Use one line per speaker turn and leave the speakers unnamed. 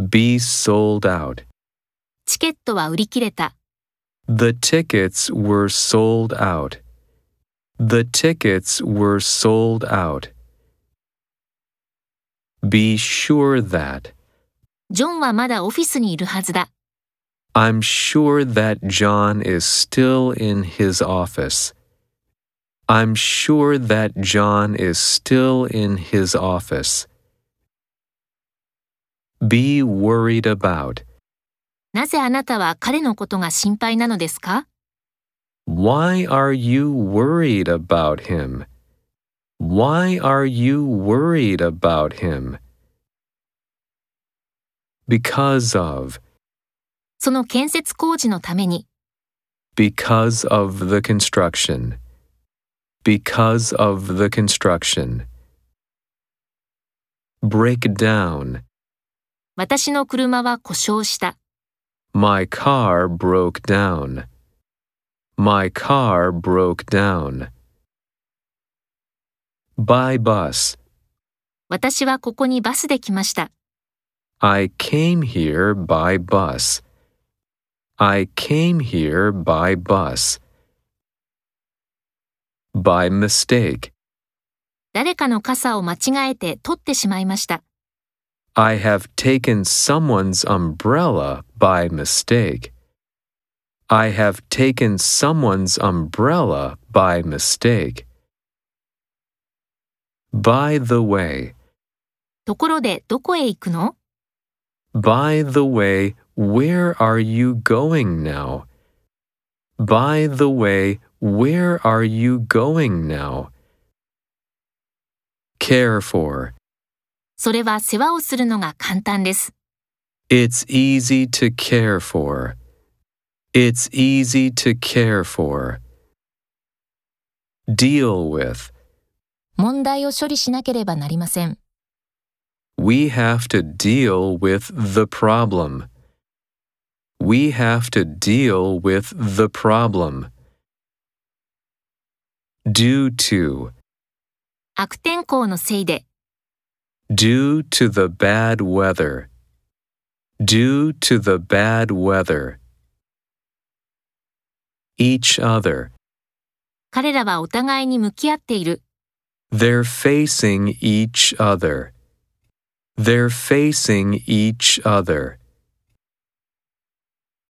Be sold out.
チケットは売り切れた。
The tickets were sold out. The tickets were sold out. Be sure that.
ジョンはまだオフィスにいるはずだ。
I'm sure that John is still in his office. I'm sure that John is still in his office. Be worried about.
なぜあなたは彼のことが心配なのですか
Why are you worried about him? Why are you worried about him? Because of.
その建設工事のために、
Because of the construction. Because of the construction. Break down.
私の車は故障した。
My car broke down. My car broke down. By bus.
私はここにバスで来ました。
I came here by bus. I came here by bus. By mistake.
誰かの傘を間違えて取ってしまいました。
I have taken someone's umbrella by mistake. I have taken someone's umbrella by mistake. By the way.
ところでどこへ行くの
By the way, where are you going now? By the way, where are you going now? Care for.
それは世話をするのが簡単です。
It's easy to care for. It's easy to care for. Deal with.
問題を処理しなければなりません。
We have to deal with the problem. We have to deal with the problem. Due to.
悪天候のせいで、
Due to the bad weather. Due to the bad weather. Each other.
彼らはお互いに向き合っている。
They're facing each other. They're facing each other.